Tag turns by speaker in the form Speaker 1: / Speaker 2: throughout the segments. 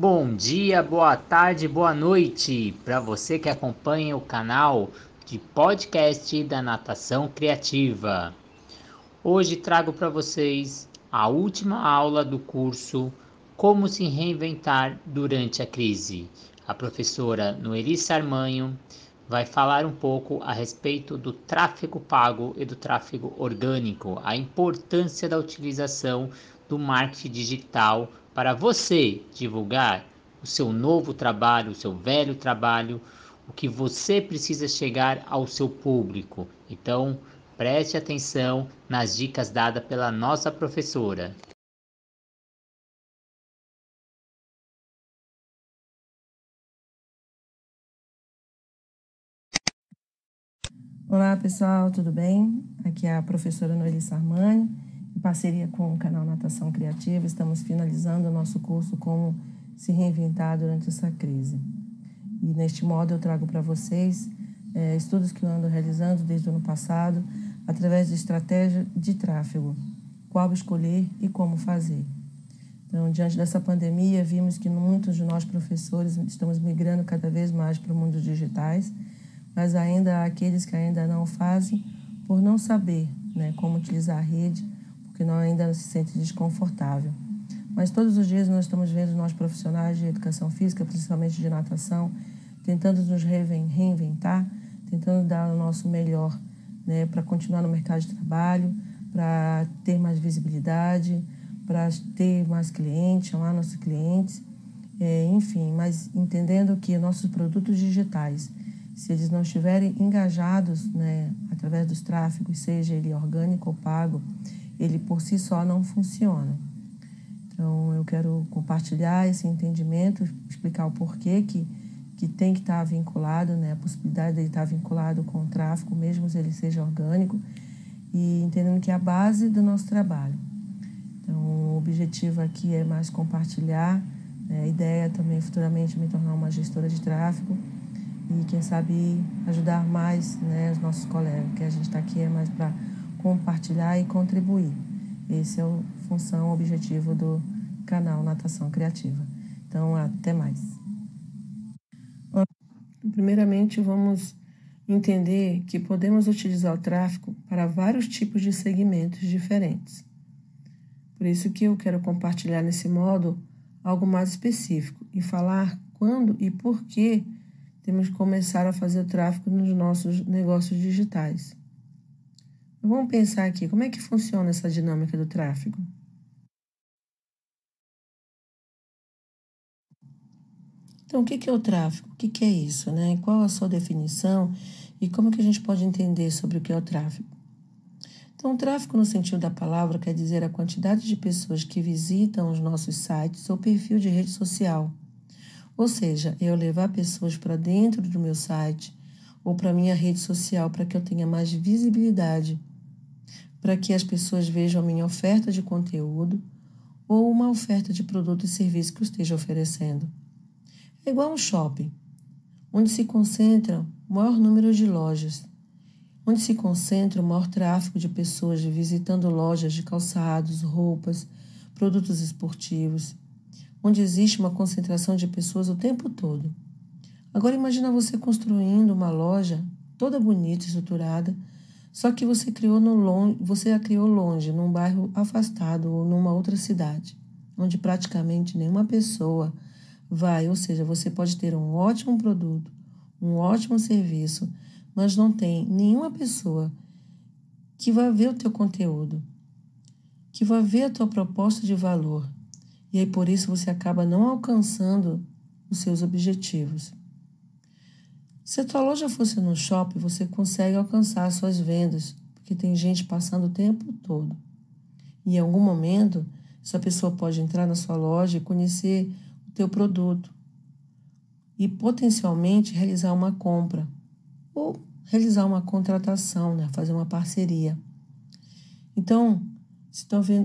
Speaker 1: Bom dia, boa tarde, boa noite para você que acompanha o canal de podcast da Natação Criativa. Hoje trago para vocês a última aula do curso Como se reinventar durante a crise. A professora Noeli Sarmanho vai falar um pouco a respeito do tráfego pago e do tráfego orgânico, a importância da utilização do marketing digital para você divulgar o seu novo trabalho, o seu velho trabalho, o que você precisa chegar ao seu público. Então, preste atenção nas dicas dadas pela nossa professora.
Speaker 2: Olá pessoal, tudo bem? Aqui é a professora Noeli Sarmani, em parceria com o canal Natação Criativa, estamos finalizando o nosso curso Como se reinventar durante essa crise. E neste modo eu trago para vocês é, estudos que eu ando realizando desde o ano passado, através de estratégia de tráfego, qual escolher e como fazer. Então, diante dessa pandemia, vimos que muitos de nós professores estamos migrando cada vez mais para o mundo digitais mas ainda há aqueles que ainda não fazem por não saber né, como utilizar a rede, porque não, ainda se sente desconfortável. Mas todos os dias nós estamos vendo nós profissionais de educação física, principalmente de natação, tentando nos reinventar, tentando dar o nosso melhor né, para continuar no mercado de trabalho, para ter mais visibilidade, para ter mais clientes, chamar nossos clientes, é, enfim, mas entendendo que nossos produtos digitais se eles não estiverem engajados né, através dos tráfegos, seja ele orgânico ou pago, ele por si só não funciona. Então, eu quero compartilhar esse entendimento, explicar o porquê que, que tem que estar vinculado, né, a possibilidade de ele estar vinculado com o tráfego, mesmo se ele seja orgânico, e entendendo que é a base do nosso trabalho. Então, o objetivo aqui é mais compartilhar, né, a ideia também futuramente me tornar uma gestora de tráfego, e quem sabe ajudar mais né, os nossos colegas, que a gente está aqui é mais para compartilhar e contribuir. Esse é a função, o objetivo do canal Natação Criativa. Então, até mais. Primeiramente, vamos entender que podemos utilizar o tráfego para vários tipos de segmentos diferentes. Por isso que eu quero compartilhar nesse modo algo mais específico e falar quando e por que temos que começar a fazer o tráfego nos nossos negócios digitais. Vamos pensar aqui, como é que funciona essa dinâmica do tráfego? Então, o que é o tráfego? O que é isso? Né? Qual a sua definição e como que a gente pode entender sobre o que é o tráfego? Então, o tráfego, no sentido da palavra, quer dizer a quantidade de pessoas que visitam os nossos sites ou perfil de rede social ou seja, eu levar pessoas para dentro do meu site ou para minha rede social para que eu tenha mais visibilidade, para que as pessoas vejam a minha oferta de conteúdo ou uma oferta de produto e serviço que eu esteja oferecendo. É igual um shopping, onde se concentra o maior número de lojas, onde se concentra o maior tráfego de pessoas visitando lojas de calçados, roupas, produtos esportivos onde existe uma concentração de pessoas o tempo todo. Agora imagina você construindo uma loja toda bonita, estruturada, só que você criou no longe, você a criou longe, num bairro afastado ou numa outra cidade, onde praticamente nenhuma pessoa vai, ou seja, você pode ter um ótimo produto, um ótimo serviço, mas não tem nenhuma pessoa que vai ver o teu conteúdo, que vai ver a tua proposta de valor, e aí por isso você acaba não alcançando os seus objetivos. Se a tua loja fosse no shopping, você consegue alcançar suas vendas, porque tem gente passando o tempo todo. E em algum momento, essa pessoa pode entrar na sua loja e conhecer o teu produto e potencialmente realizar uma compra ou realizar uma contratação, né? fazer uma parceria. Então,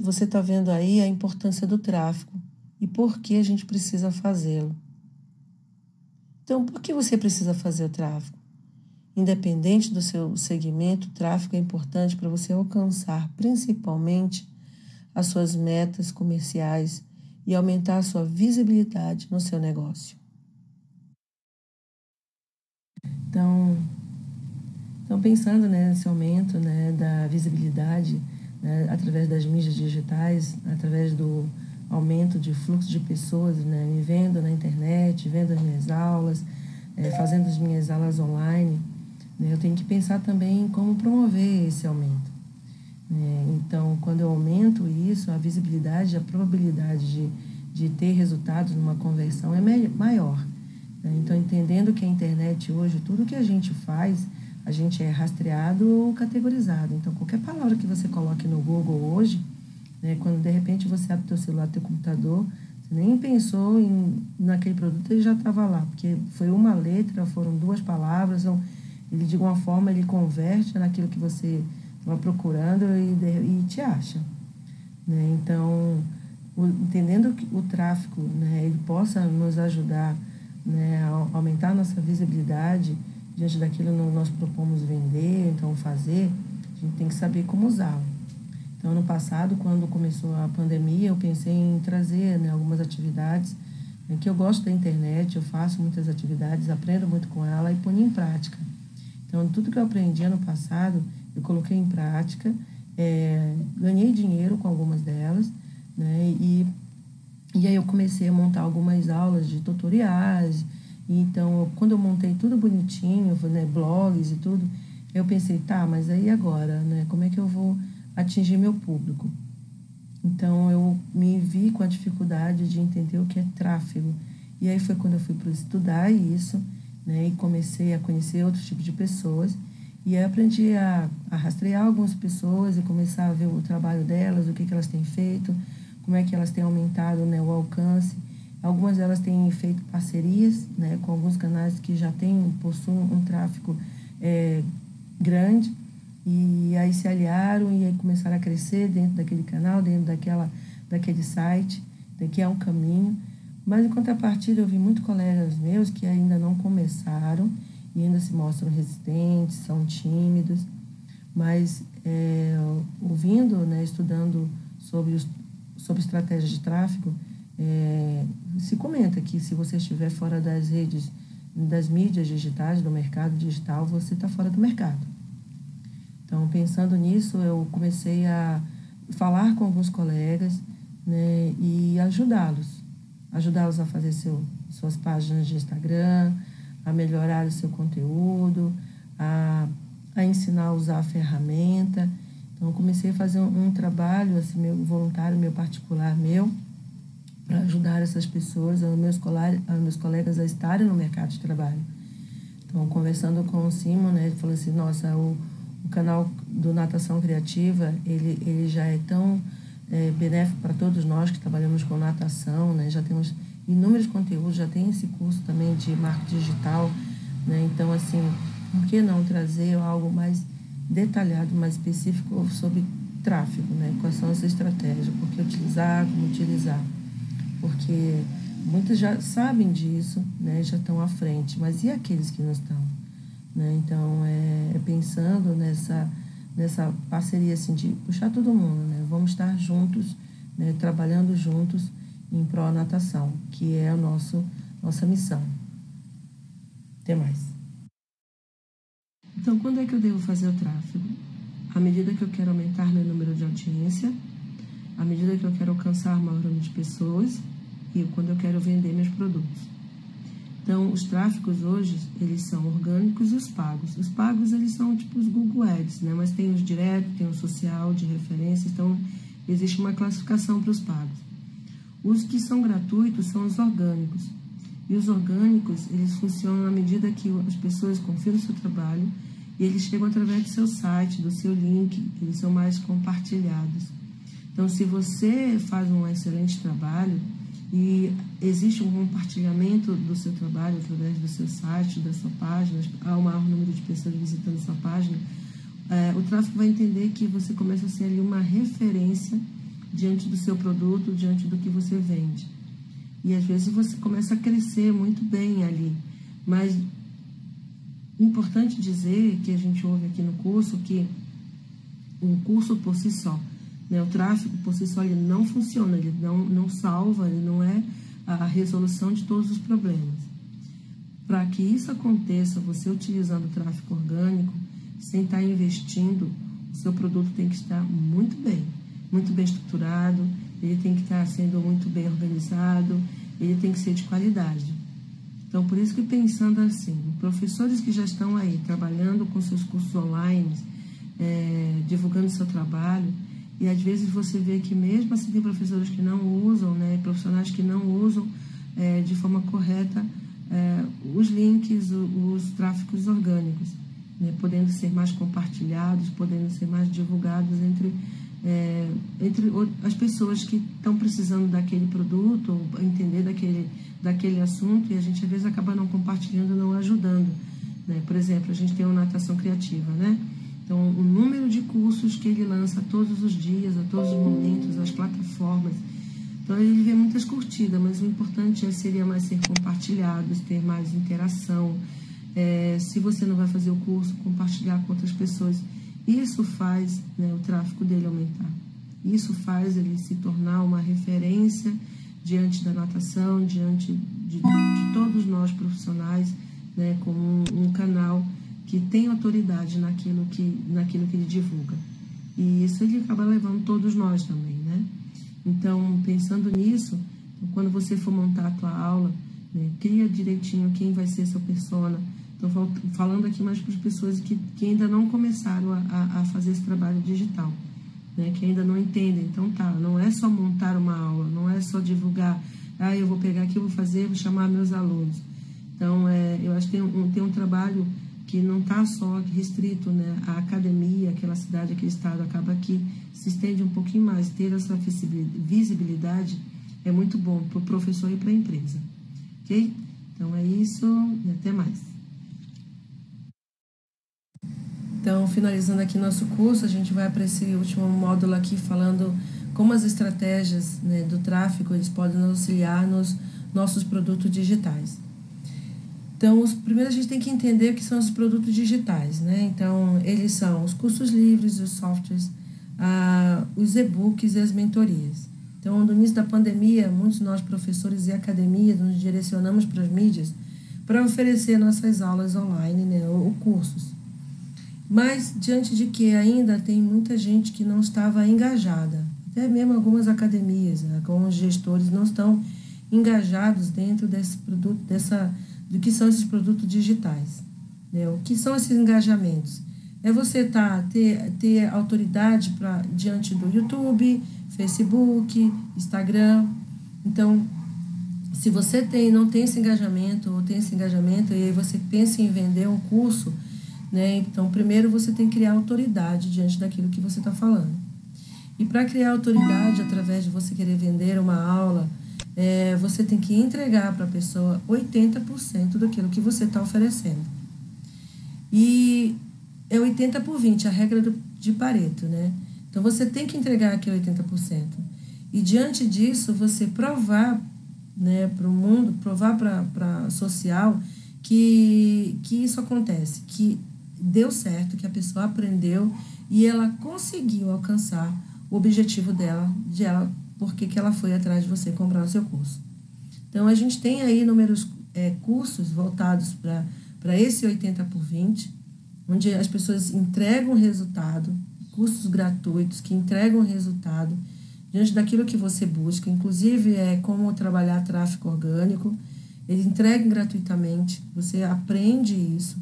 Speaker 2: você está vendo aí a importância do tráfego e por que a gente precisa fazê-lo. Então, por que você precisa fazer o tráfego? Independente do seu segmento, o tráfego é importante para você alcançar principalmente as suas metas comerciais e aumentar a sua visibilidade no seu negócio. Então, então pensando né, nesse aumento né, da visibilidade né, através das mídias digitais, através do aumento de fluxo de pessoas né, me vendo na internet, vendo as minhas aulas, é, fazendo as minhas aulas online, né, eu tenho que pensar também em como promover esse aumento. Né? Então, quando eu aumento isso, a visibilidade, a probabilidade de, de ter resultados numa conversão é maior. Né? Então, entendendo que a internet hoje, tudo que a gente faz, a gente é rastreado ou categorizado. Então, qualquer palavra que você coloque no Google hoje, né, quando de repente você abre teu celular, teu computador, você nem pensou em naquele produto, ele já estava lá, porque foi uma letra, foram duas palavras, ele de alguma forma ele converte naquilo que você estava procurando e, e te acha. Né? Então, o, entendendo que o tráfego né, ele possa nos ajudar né, a aumentar a nossa visibilidade diante daquilo que nós propomos vender, então fazer, a gente tem que saber como usá-lo. Então, no passado, quando começou a pandemia, eu pensei em trazer né, algumas atividades né, que eu gosto da internet, eu faço muitas atividades, aprendo muito com ela e ponho em prática. Então, tudo que eu aprendi ano passado, eu coloquei em prática, é, ganhei dinheiro com algumas delas, né, e, e aí eu comecei a montar algumas aulas de tutoriais, então, quando eu montei tudo bonitinho, né, blogs e tudo, eu pensei, tá, mas aí agora, né? Como é que eu vou atingir meu público? Então, eu me vi com a dificuldade de entender o que é tráfego. E aí foi quando eu fui para estudar isso, né? E comecei a conhecer outros tipos de pessoas. E aí aprendi a, a rastrear algumas pessoas e começar a ver o trabalho delas, o que, que elas têm feito, como é que elas têm aumentado né, o alcance Algumas delas têm feito parcerias né, com alguns canais que já têm, possuem um tráfego é, grande e aí se aliaram e aí começaram a crescer dentro daquele canal, dentro daquela, daquele site, que é um caminho. Mas em contrapartida eu vi muitos colegas meus que ainda não começaram e ainda se mostram resistentes, são tímidos, mas é, ouvindo, né, estudando sobre, os, sobre estratégias de tráfego, é, se comenta que se você estiver fora das redes, das mídias digitais, do mercado digital, você está fora do mercado. Então, pensando nisso, eu comecei a falar com alguns colegas né, e ajudá-los. Ajudá-los a fazer seu, suas páginas de Instagram, a melhorar o seu conteúdo, a, a ensinar a usar a ferramenta. Então, comecei a fazer um, um trabalho assim, meu, voluntário, meu particular, meu, para ajudar essas pessoas, aos meus, aos meus colegas a estarem no mercado de trabalho. Então, conversando com o Simon, né, ele falou assim, nossa, o, o canal do Natação Criativa, ele, ele já é tão é, benéfico para todos nós que trabalhamos com natação, né, já temos inúmeros conteúdos, já tem esse curso também de marketing digital, né, então, assim, por que não trazer algo mais detalhado, mais específico sobre tráfego, né, quais são as estratégias, por que utilizar, como utilizar? Porque muitos já sabem disso, né, já estão à frente, mas e aqueles que não estão? Né? Então, é, é pensando nessa, nessa parceria assim, de puxar todo mundo, né? vamos estar juntos, né, trabalhando juntos em pró-natação, que é a nosso, nossa missão. Até mais. Então, quando é que eu devo fazer o tráfego? À medida que eu quero aumentar meu número de audiência, à medida que eu quero alcançar maior número de pessoas e quando eu quero vender meus produtos. Então, os tráficos hoje, eles são orgânicos e os pagos. Os pagos, eles são tipo os Google Ads, né? Mas tem os diretos, tem o social, de referência, então existe uma classificação para os pagos. Os que são gratuitos são os orgânicos. E os orgânicos, eles funcionam à medida que as pessoas confiam no seu trabalho e eles chegam através do seu site, do seu link, eles são mais compartilhados. Então, se você faz um excelente trabalho, e existe um compartilhamento do seu trabalho através do seu site, da sua página, há um maior número de pessoas visitando sua página, é, o tráfego vai entender que você começa a ser ali uma referência diante do seu produto, diante do que você vende. E às vezes você começa a crescer muito bem ali, mas importante dizer que a gente ouve aqui no curso que um curso por si só Né? O tráfego, por si só, ele não funciona, ele não, não salva, ele não é a resolução de todos os problemas. Para que isso aconteça, você utilizando o tráfego orgânico, sem estar investindo, o seu produto tem que estar muito bem, muito bem estruturado, ele tem que estar sendo muito bem organizado, ele tem que ser de qualidade. Então, por isso que pensando assim, professores que já estão aí trabalhando com seus cursos online, é, divulgando seu trabalho, e às vezes você vê que mesmo assim tem professores que não usam, né, profissionais que não usam é, de forma correta é, os links, os, os tráficos orgânicos, né, podendo ser mais compartilhados, podendo ser mais divulgados entre, é, entre as pessoas que estão precisando daquele produto, ou entender daquele, daquele assunto, e a gente às vezes acaba não compartilhando, não ajudando. Né? Por exemplo, a gente tem uma natação criativa, né? Então, o número de cursos que ele lança todos os dias, a todos os momentos, as plataformas. Então, ele vê muitas curtidas, mas o importante é, seria mais ser compartilhados, ter mais interação. É, se você não vai fazer o curso, compartilhar com outras pessoas. Isso faz né, o tráfego dele aumentar. Isso faz ele se tornar uma referência diante da natação, diante de, de todos nós profissionais, né, como um, um canal que tem autoridade naquilo que, naquilo que ele divulga. E isso ele acaba levando todos nós também, né? Então, pensando nisso, quando você for montar a tua aula, né, cria direitinho quem vai ser seu persona. Estou falando aqui mais para as pessoas que, que ainda não começaram a, a fazer esse trabalho digital, né, que ainda não entendem. Então, tá, não é só montar uma aula, não é só divulgar, ah, eu vou pegar aqui, vou fazer, vou chamar meus alunos. Então, é, eu acho que tem um, tem um trabalho que não está só restrito né, à academia, aquela cidade, aquele estado, acaba que se estende um pouquinho mais. Ter essa visibilidade é muito bom para o professor e para a empresa. Ok? Então é isso e até mais. Então, finalizando aqui nosso curso, a gente vai para esse último módulo aqui falando como as estratégias né, do tráfego eles podem auxiliar nos nossos produtos digitais. Então, os, primeiro a gente tem que entender o que são os produtos digitais, né? Então, eles são os cursos livres, os softwares, ah, os e-books e as mentorias. Então, no início da pandemia, muitos nós, professores e academias, nos direcionamos para as mídias para oferecer nossas aulas online, né, ou cursos. Mas, diante de que ainda tem muita gente que não estava engajada, até mesmo algumas academias, né, alguns gestores não estão engajados dentro desse produto, dessa do que são esses produtos digitais. Né? O que são esses engajamentos? É você tá, ter, ter autoridade pra, diante do YouTube, Facebook, Instagram. Então, se você tem, não tem esse engajamento, ou tem esse engajamento, e aí você pensa em vender um curso, né? então primeiro você tem que criar autoridade diante daquilo que você está falando. E para criar autoridade, através de você querer vender uma aula, é, você tem que entregar para a pessoa 80% daquilo que você está oferecendo. E é 80 por 20, a regra do, de Pareto, né? Então você tem que entregar aquele 80%. E diante disso, você provar né, para o mundo, provar para a social que, que isso acontece, que deu certo, que a pessoa aprendeu e ela conseguiu alcançar o objetivo dela, de ela porque que ela foi atrás de você comprar o seu curso. Então, a gente tem aí inúmeros é, cursos voltados para esse 80 por 20, onde as pessoas entregam resultado, cursos gratuitos que entregam resultado diante daquilo que você busca, inclusive é como trabalhar tráfego orgânico, eles entregam gratuitamente, você aprende isso.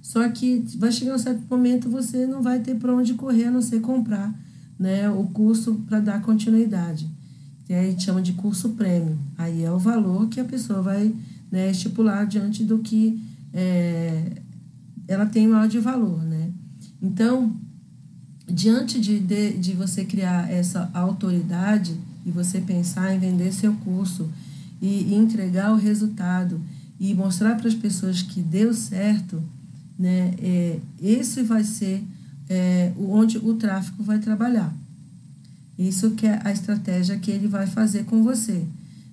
Speaker 2: Só que vai chegar um certo momento você não vai ter para onde correr a não ser comprar né, o curso para dar continuidade a gente chama de curso prêmio. Aí é o valor que a pessoa vai né, estipular diante do que é, ela tem maior de valor, né? Então, diante de, de, de você criar essa autoridade e você pensar em vender seu curso e, e entregar o resultado e mostrar para as pessoas que deu certo, né? É, esse vai ser é, onde o tráfico vai trabalhar. Isso que é a estratégia que ele vai fazer com você.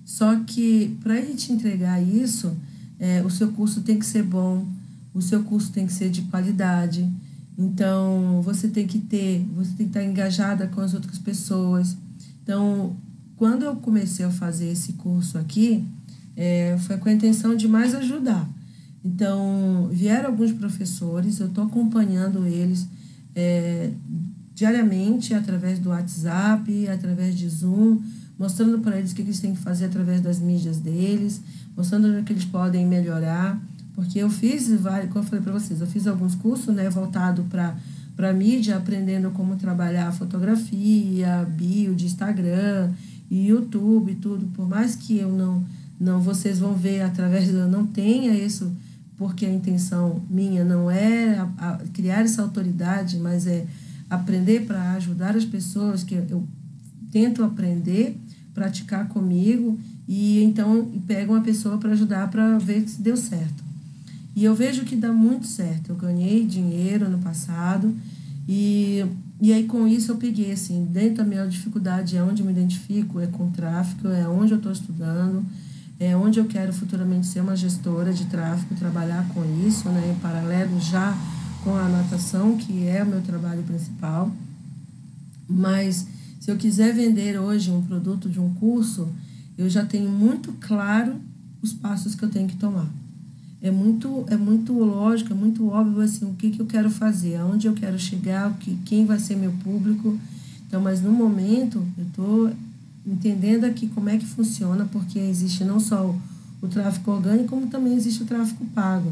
Speaker 2: Só que para ele te entregar isso, é, o seu curso tem que ser bom, o seu curso tem que ser de qualidade. Então, você tem que ter, você tem que estar engajada com as outras pessoas. Então, quando eu comecei a fazer esse curso aqui, é, foi com a intenção de mais ajudar. Então, vieram alguns professores, eu estou acompanhando eles é, diariamente através do WhatsApp, através de Zoom, mostrando para eles o que eles têm que fazer através das mídias deles, mostrando o que eles podem melhorar. Porque eu fiz, como eu falei para vocês, eu fiz alguns cursos né, voltados para para mídia, aprendendo como trabalhar fotografia, bio de Instagram e YouTube tudo. Por mais que eu não, não vocês vão ver através, eu não tenha isso, porque a intenção minha não é a, a criar essa autoridade, mas é aprender para ajudar as pessoas, que eu tento aprender, praticar comigo e então pego uma pessoa para ajudar para ver se deu certo. E eu vejo que dá muito certo. Eu ganhei dinheiro no passado e, e aí com isso eu peguei assim, dentro da minha dificuldade é onde eu me identifico, é com tráfego, é onde eu estou estudando, é onde eu quero futuramente ser uma gestora de tráfego, trabalhar com isso, né, em paralelo já com a natação, que é o meu trabalho principal. Mas se eu quiser vender hoje um produto de um curso, eu já tenho muito claro os passos que eu tenho que tomar é muito é muito lógico, é muito óbvio assim o que, que eu quero fazer, aonde eu quero chegar, o que quem vai ser meu público. Então, mas no momento eu estou entendendo aqui como é que funciona, porque existe não só o, o orgânico, como também existe o tráfego pago,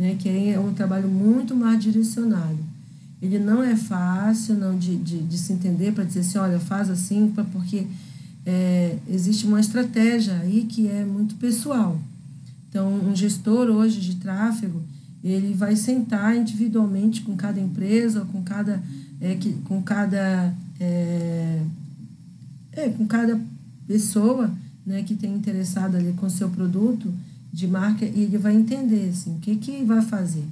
Speaker 2: né? Que é um trabalho muito mais direcionado. Ele não é fácil não de, de, de se entender para dizer assim, olha, faz assim, porque é, existe uma estratégia aí que é muito pessoal. Então, um gestor hoje de tráfego, ele vai sentar individualmente com cada empresa, com cada, é, que, com cada, é, é, com cada pessoa né, que tem interessado ali com seu produto de marca e ele vai entender assim, o que, que vai fazer.